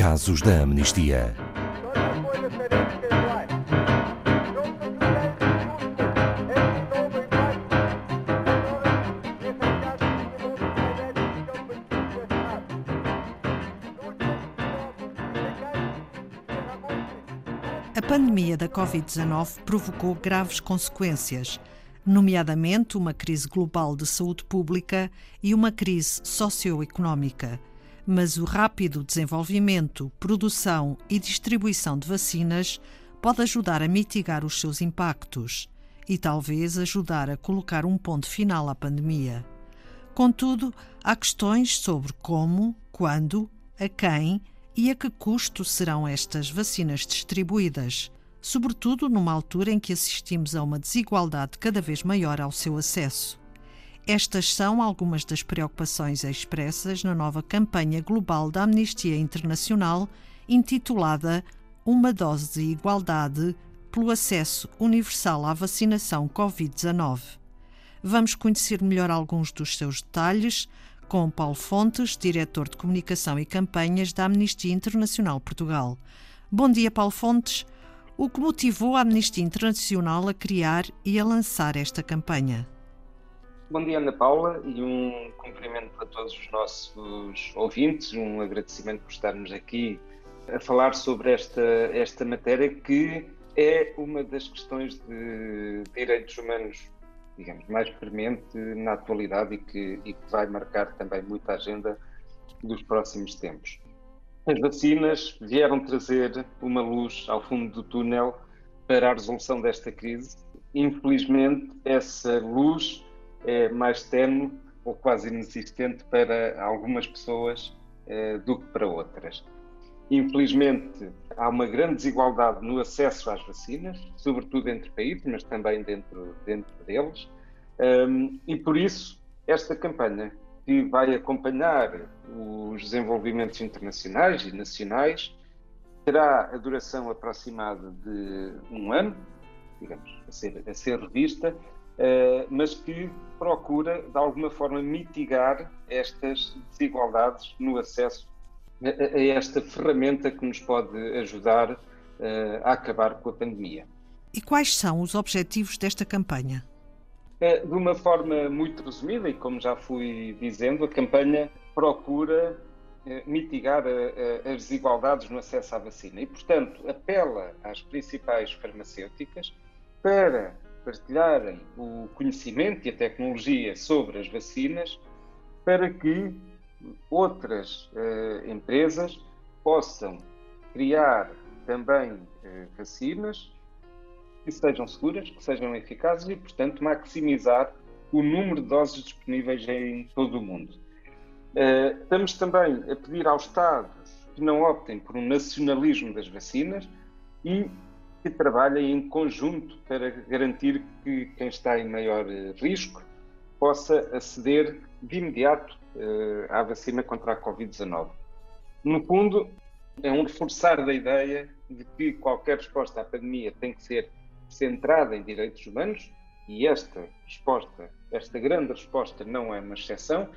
Casos da Amnistia. A pandemia da Covid-19 provocou graves consequências, nomeadamente uma crise global de saúde pública e uma crise socioeconómica. Mas o rápido desenvolvimento, produção e distribuição de vacinas pode ajudar a mitigar os seus impactos e talvez ajudar a colocar um ponto final à pandemia. Contudo, há questões sobre como, quando, a quem e a que custo serão estas vacinas distribuídas, sobretudo numa altura em que assistimos a uma desigualdade cada vez maior ao seu acesso. Estas são algumas das preocupações expressas na nova campanha global da Amnistia Internacional, intitulada Uma Dose de Igualdade pelo Acesso Universal à Vacinação Covid-19. Vamos conhecer melhor alguns dos seus detalhes com Paulo Fontes, diretor de Comunicação e Campanhas da Amnistia Internacional Portugal. Bom dia, Paulo Fontes. O que motivou a Amnistia Internacional a criar e a lançar esta campanha? Bom dia, Ana Paula, e um cumprimento a todos os nossos ouvintes, um agradecimento por estarmos aqui a falar sobre esta, esta matéria que é uma das questões de direitos humanos digamos, mais premente na atualidade e que, e que vai marcar também muita agenda dos próximos tempos. As vacinas vieram trazer uma luz ao fundo do túnel para a resolução desta crise. Infelizmente, essa luz é mais tenue ou quase inexistente para algumas pessoas eh, do que para outras. Infelizmente, há uma grande desigualdade no acesso às vacinas, sobretudo entre países, mas também dentro, dentro deles. Um, e por isso, esta campanha, que vai acompanhar os desenvolvimentos internacionais e nacionais, terá a duração aproximada de um ano, digamos, a ser, a ser revista, uh, mas que procura, de alguma forma, mitigar estas desigualdades no acesso a esta ferramenta que nos pode ajudar uh, a acabar com a pandemia. E quais são os objetivos desta campanha? Uh, de uma forma muito resumida, e como já fui dizendo, a campanha procura mitigar as desigualdades no acesso à vacina e, portanto, apela às principais farmacêuticas para partilharem o conhecimento e a tecnologia sobre as vacinas para que outras uh, empresas possam criar também uh, vacinas que sejam seguras, que sejam eficazes e, portanto, maximizar o número de doses disponíveis em todo o mundo. Uh, estamos também a pedir aos Estados que não optem por um nacionalismo das vacinas e que trabalhem em conjunto para garantir que quem está em maior risco possa aceder de imediato uh, à vacina contra a Covid-19. No fundo, é um reforçar da ideia de que qualquer resposta à pandemia tem que ser centrada em direitos humanos e esta resposta, esta grande resposta, não é uma exceção.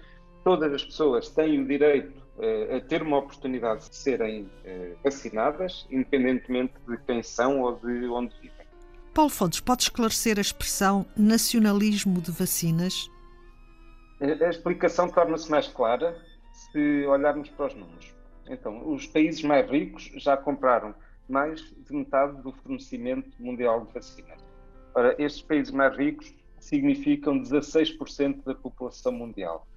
Todas as pessoas têm o direito uh, a ter uma oportunidade de serem uh, vacinadas, independentemente de quem são ou de onde vivem. Paulo Fontes, pode esclarecer a expressão nacionalismo de vacinas? A explicação torna-se mais clara se olharmos para os números. Então, os países mais ricos já compraram mais de metade do fornecimento mundial de vacinas. Ora, estes países mais ricos significam 16% da população mundial.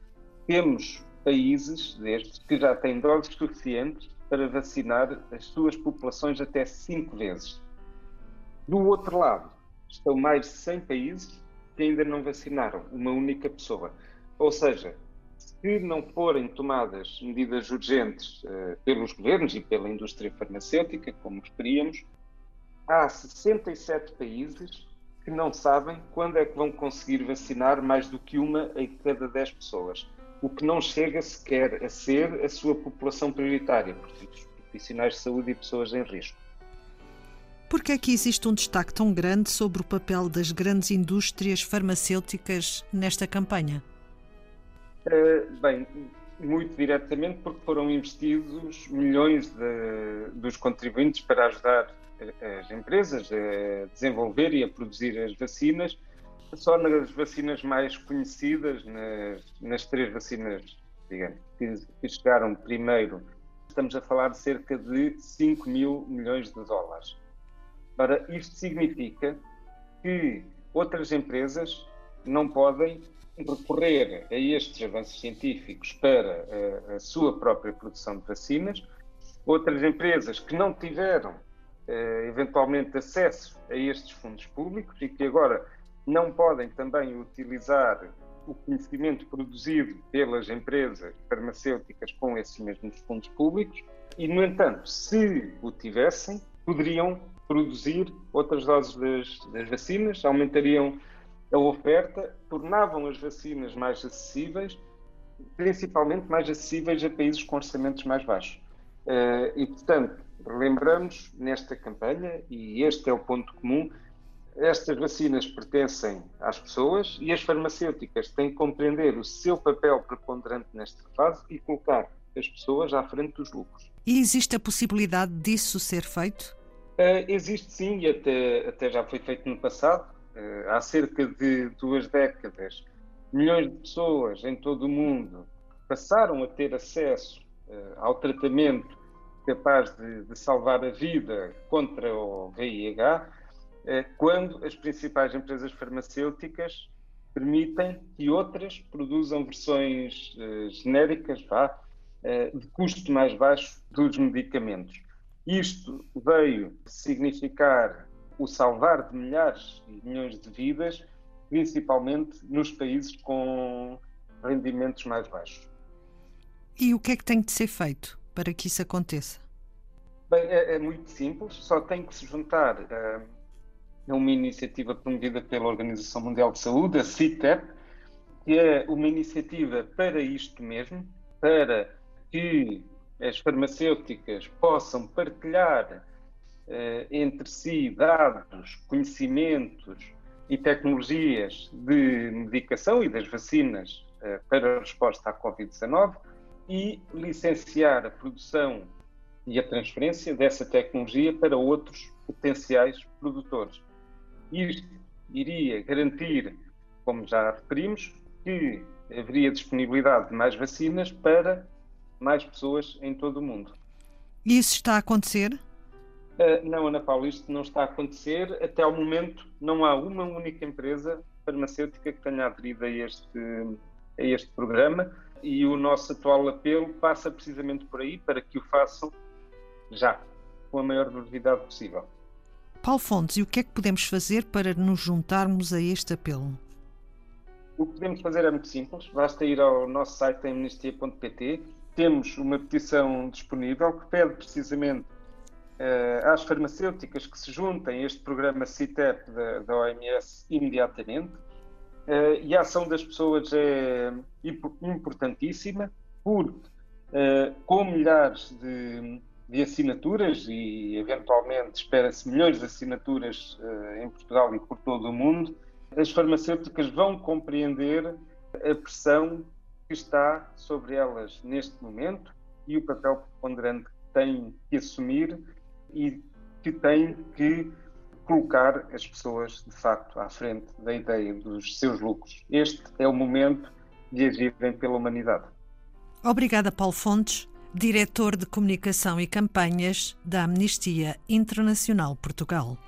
Temos países destes que já têm doses suficientes para vacinar as suas populações até 5 vezes. Do outro lado, estão mais de 100 países que ainda não vacinaram uma única pessoa. Ou seja, se não forem tomadas medidas urgentes uh, pelos governos e pela indústria farmacêutica, como queríamos, há 67 países que não sabem quando é que vão conseguir vacinar mais do que uma em cada 10 pessoas, o que não chega sequer a ser a sua população prioritária, profissionais de saúde e pessoas em risco. Por que é que existe um destaque tão grande sobre o papel das grandes indústrias farmacêuticas nesta campanha? Uh, bem, muito diretamente porque foram investidos milhões de, dos contribuintes para ajudar as empresas a desenvolver e a produzir as vacinas. Só nas vacinas mais conhecidas, nas, nas três vacinas digamos, que, chegaram primeiro, estamos a falar de cerca de 5 mil milhões de dólares. Ora, isto significa que outras empresas não podem recorrer a estes avanços científicos para a, a sua própria produção de vacinas. Outras empresas que não tiveram eh, eventualmente acesso a estes fundos públicos e que agora não podem também utilizar o conhecimento produzido pelas empresas farmacêuticas com esses mesmos fundos públicos e, no entanto, se o tivessem, poderiam produzir outras doses das, das vacinas, aumentariam a oferta, tornavam as vacinas mais acessíveis, principalmente mais acessíveis a países com orçamentos mais baixos. Uh, e, portanto, lembramos nesta campanha, e este é o ponto comum, estas vacinas pertencem às pessoas e as farmacêuticas têm que compreender o seu papel preponderante nesta fase e colocar as pessoas à frente dos lucros. E existe a possibilidade disso ser feito? Uh, existe sim, e até, até já foi feito no passado. Uh, há cerca de duas décadas, milhões de pessoas em todo o mundo passaram a ter acesso uh, ao tratamento capaz de, de salvar a vida contra o VIH quando as principais empresas farmacêuticas permitem que outras produzam versões uh, genéricas vá, uh, de custo mais baixo dos medicamentos. Isto veio significar o salvar de milhares e milhões de vidas, principalmente nos países com rendimentos mais baixos. E o que é que tem de ser feito para que isso aconteça? Bem, é, é muito simples, só tem que se juntar. Uh, é uma iniciativa promovida pela Organização Mundial de Saúde, a CITEP, que é uma iniciativa para isto mesmo, para que as farmacêuticas possam partilhar eh, entre si dados, conhecimentos e tecnologias de medicação e das vacinas eh, para a resposta à Covid-19 e licenciar a produção e a transferência dessa tecnologia para outros potenciais produtores. Isto iria garantir, como já referimos, que haveria disponibilidade de mais vacinas para mais pessoas em todo o mundo. E isso está a acontecer? Uh, não, Ana Paula, isto não está a acontecer. Até ao momento, não há uma única empresa farmacêutica que tenha aderido a este, a este programa e o nosso atual apelo passa precisamente por aí para que o façam já, com a maior brevidade possível. Paulo Fontes, e o que é que podemos fazer para nos juntarmos a este apelo? O que podemos fazer é muito simples, basta ir ao nosso site amnistia.pt. Temos uma petição disponível que pede precisamente uh, às farmacêuticas que se juntem a este programa CITEP da, da OMS imediatamente. Uh, e a ação das pessoas é importantíssima, porque, uh, com milhares de de assinaturas e eventualmente espera-se milhões de assinaturas uh, em Portugal e por todo o mundo, as farmacêuticas vão compreender a pressão que está sobre elas neste momento e o papel preponderante que têm que assumir e que têm que colocar as pessoas, de facto, à frente da ideia dos seus lucros. Este é o momento de agirem pela humanidade. Obrigada, Paulo Fontes diretor de Comunicação e Campanhas da Amnistia Internacional Portugal.